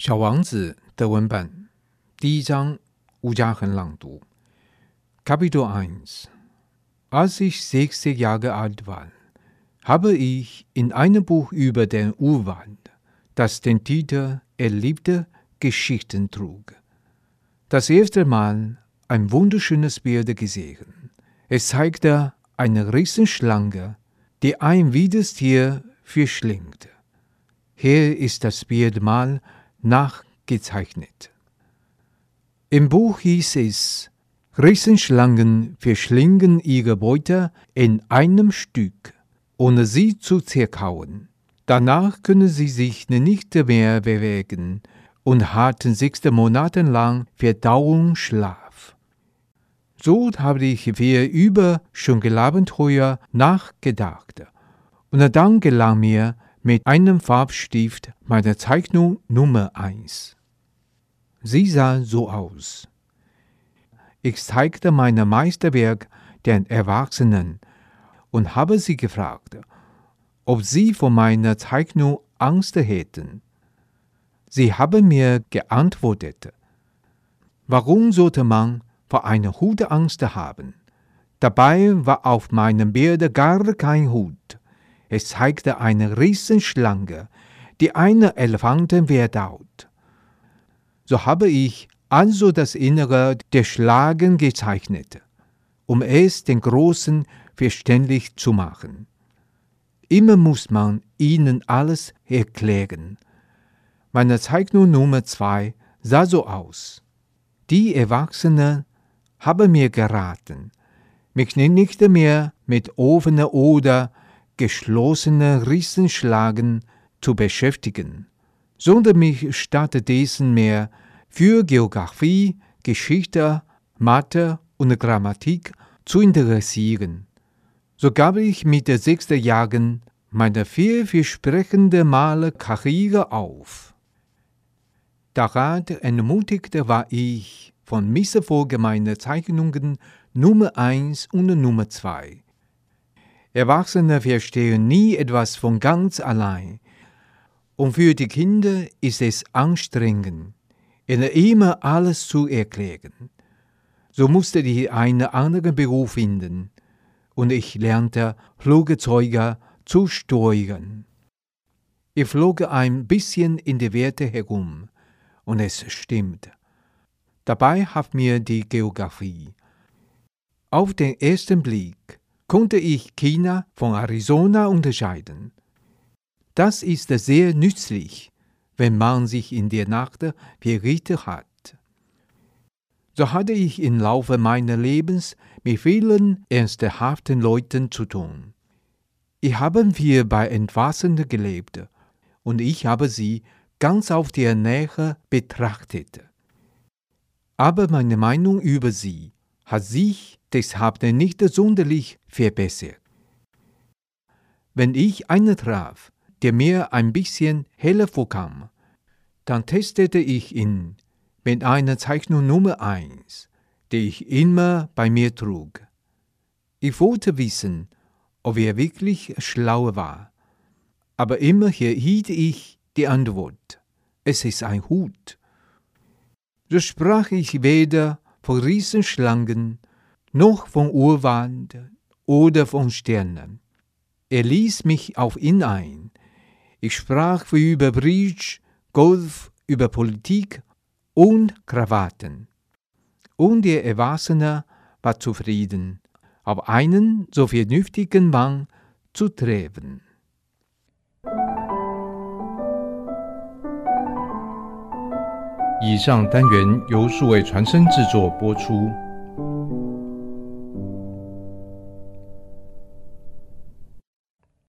小王子德文版第一章，吴家恒朗读。Kapitel 1 Als ich sechzig Jahre alt war, habe ich in einem Buch über den Urwald, das den Titel Erlebte Geschichten trug, das erste Mal ein wunderschönes Bild gesehen. Es zeigte eine Riesenschlange, die ein wildes Tier verschlingt. Hier ist das Bild mal nachgezeichnet. Im Buch hieß es, Riesenschlangen verschlingen ihre Beute in einem Stück, ohne sie zu zerkauen. Danach können sie sich nicht mehr bewegen und hatten sechs Monate lang Verdauungsschlaf. So habe ich für über schon Abenteuer nachgedacht. Und dann gelang mir mit einem Farbstift meine Zeichnung Nummer 1. Sie sah so aus. Ich zeigte mein Meisterwerk den Erwachsenen und habe sie gefragt, ob sie vor meiner Zeichnung Angst hätten. Sie haben mir geantwortet, warum sollte man vor einer Hut Angst haben? Dabei war auf meinem Bild gar kein Hut. Es zeigte eine Riesenschlange, die einen Elefanten verdaut. So habe ich also das Innere der Schlagen gezeichnet, um es den Großen verständlich zu machen. Immer muss man ihnen alles erklären. Meine Zeichnung Nummer zwei sah so aus. Die Erwachsenen haben mir geraten, mich nicht mehr mit offener oder geschlossene Riesenschlagen zu beschäftigen, sondern mich stattdessen mehr für Geographie, Geschichte, Mathe und Grammatik zu interessieren. So gab ich mit der sechsten Jahren meine vielversprechende Malerkarriere auf. Daran entmutigt war ich von Misserfolg meiner Zeichnungen Nummer 1 und Nummer 2 Erwachsene verstehen nie etwas von ganz allein. Und für die Kinder ist es anstrengend, ihnen immer alles zu erklären. So musste ich einen anderen Beruf finden und ich lernte Flugzeuge zu steuern. Ich flog ein bisschen in der Werte herum und es stimmt. Dabei half mir die Geografie. Auf den ersten Blick konnte ich China von Arizona unterscheiden. Das ist sehr nützlich, wenn man sich in der Nacht verrichtet hat. So hatte ich im Laufe meines Lebens mit vielen ernsthaften Leuten zu tun. Ich habe hier bei Entwassenden gelebt und ich habe sie ganz auf der Nähe betrachtet. Aber meine Meinung über sie hat sich deshalb nicht sonderlich verbessert. Wenn ich einen traf, der mir ein bisschen heller vorkam, dann testete ich ihn mit einer Zeichnung Nummer 1, die ich immer bei mir trug. Ich wollte wissen, ob er wirklich schlau war, aber immer hielt ich die Antwort, es ist ein Hut. So sprach ich weder von Riesenschlangen noch von Urwald oder von Sternen. Er ließ mich auf ihn ein. Ich sprach über Bridge, Golf, über Politik und Krawatten. Und der Erwachsene war zufrieden, auf einen so vernünftigen Mann zu treffen. 以上单元由数位传声制作播出。